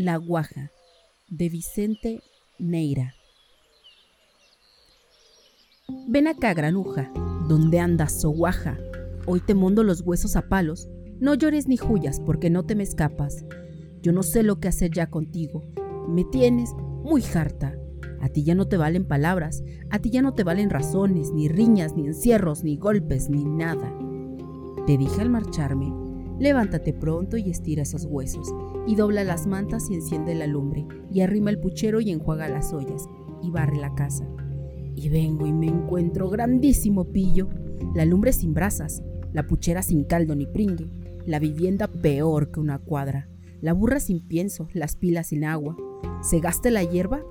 La Guaja, de Vicente Neira. Ven acá, granuja, ¿dónde andas, so guaja? Hoy te mondo los huesos a palos. No llores ni huyas, porque no te me escapas. Yo no sé lo que hacer ya contigo. Me tienes muy harta. A ti ya no te valen palabras, a ti ya no te valen razones, ni riñas, ni encierros, ni golpes, ni nada. Te dije al marcharme, levántate pronto y estira esos huesos, y dobla las mantas y enciende la lumbre, y arrima el puchero y enjuaga las ollas, y barre la casa. Y vengo y me encuentro grandísimo pillo, la lumbre sin brasas, la puchera sin caldo ni pringue, la vivienda peor que una cuadra, la burra sin pienso, las pilas sin agua. ¿Segaste la hierba?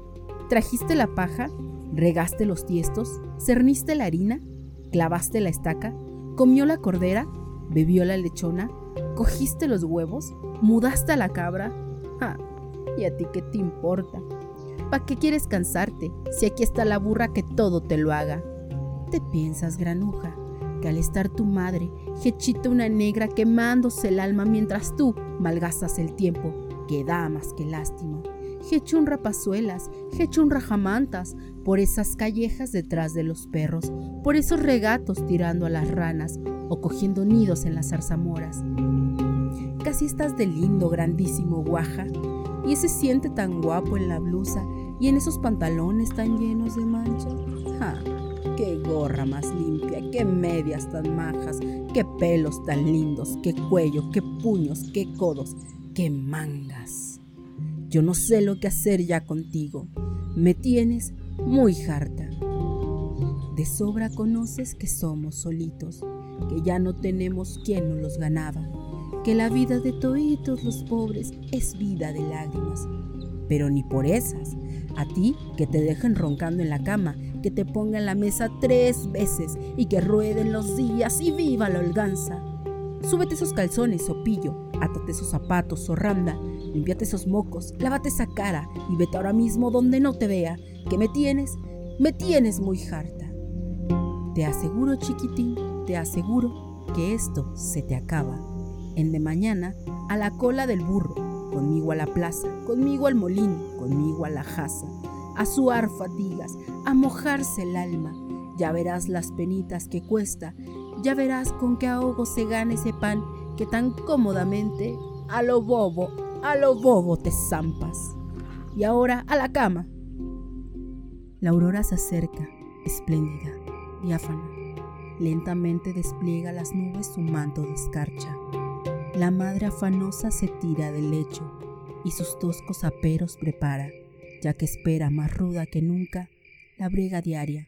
¿Trajiste la paja? ¿Regaste los tiestos? ¿Cerniste la harina? ¿Clavaste la estaca? ¿Comió la cordera? ¿Bebió la lechona? ¿Cogiste los huevos? ¿Mudaste a la cabra? ¡Ja! ¿Y a ti qué te importa? ¿Para qué quieres cansarte si aquí está la burra que todo te lo haga? ¿Te piensas, granuja, que al estar tu madre, hechita una negra quemándose el alma mientras tú malgastas el tiempo, que da más que lástima? Hecho un rapazuelas, hecho un rajamantas, por esas callejas detrás de los perros, por esos regatos tirando a las ranas o cogiendo nidos en las zarzamoras. Casi estás de lindo, grandísimo guaja, y ese siente tan guapo en la blusa y en esos pantalones tan llenos de manchas. ¡Ja! ¡Qué gorra más limpia! ¡Qué medias tan majas! ¡Qué pelos tan lindos! ¡Qué cuello! ¡Qué puños! ¡Qué codos! ¡Qué mangas! Yo no sé lo que hacer ya contigo. Me tienes muy harta. De sobra conoces que somos solitos, que ya no tenemos quien nos los ganaba, que la vida de toitos los pobres es vida de lágrimas. Pero ni por esas, a ti que te dejen roncando en la cama, que te pongan la mesa tres veces y que rueden los días y viva la holganza. Súbete esos calzones, sopillo, átate esos zapatos, zorranda, limpiate esos mocos, lávate esa cara y vete ahora mismo donde no te vea, que me tienes, me tienes muy harta. Te aseguro, chiquitín, te aseguro que esto se te acaba. En de mañana, a la cola del burro, conmigo a la plaza, conmigo al molino, conmigo a la jaza, a suar fatigas, a mojarse el alma. Ya verás las penitas que cuesta, ya verás con qué ahogo se gana ese pan que tan cómodamente a lo bobo, a lo bobo te zampas. Y ahora a la cama. La aurora se acerca, espléndida, diáfana. Lentamente despliega las nubes su manto de escarcha. La madre afanosa se tira del lecho y sus toscos aperos prepara, ya que espera más ruda que nunca la brega diaria.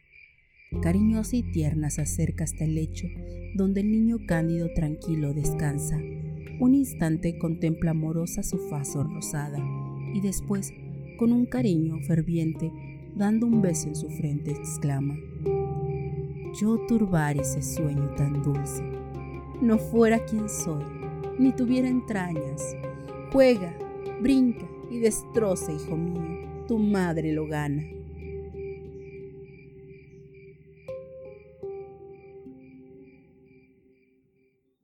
Cariñosa y tierna se acerca hasta el lecho, donde el niño cándido tranquilo descansa. Un instante contempla amorosa su faz rosada y después, con un cariño ferviente, dando un beso en su frente, exclama, Yo turbar ese sueño tan dulce, no fuera quien soy, ni tuviera entrañas. Juega, brinca y destroza, hijo mío, tu madre lo gana.